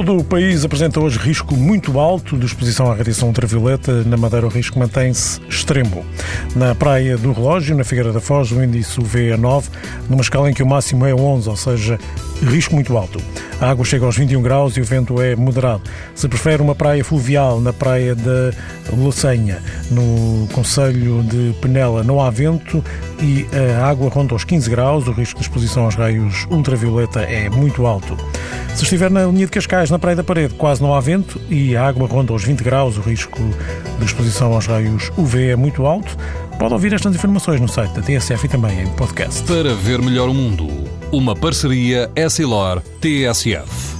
Todo o país apresenta hoje risco muito alto de exposição à radiação ultravioleta. Na Madeira, o risco mantém-se extremo. Na Praia do Relógio, na Figueira da Foz, o índice UV é 9, numa escala em que o máximo é 11, ou seja, risco muito alto. A água chega aos 21 graus e o vento é moderado. Se prefere uma praia fluvial na Praia da Locenha, no Conselho de Penela, não há vento e a água ronda aos 15 graus. O risco de exposição aos raios ultravioleta é muito alto. Se estiver na linha de Cascais, na Praia da Parede, quase não há vento e a água ronda aos 20 graus. O risco de exposição aos raios UV é muito alto. Pode ouvir estas informações no site da TSF e também em podcast. Para ver melhor o mundo, uma parceria Essilor-TSF.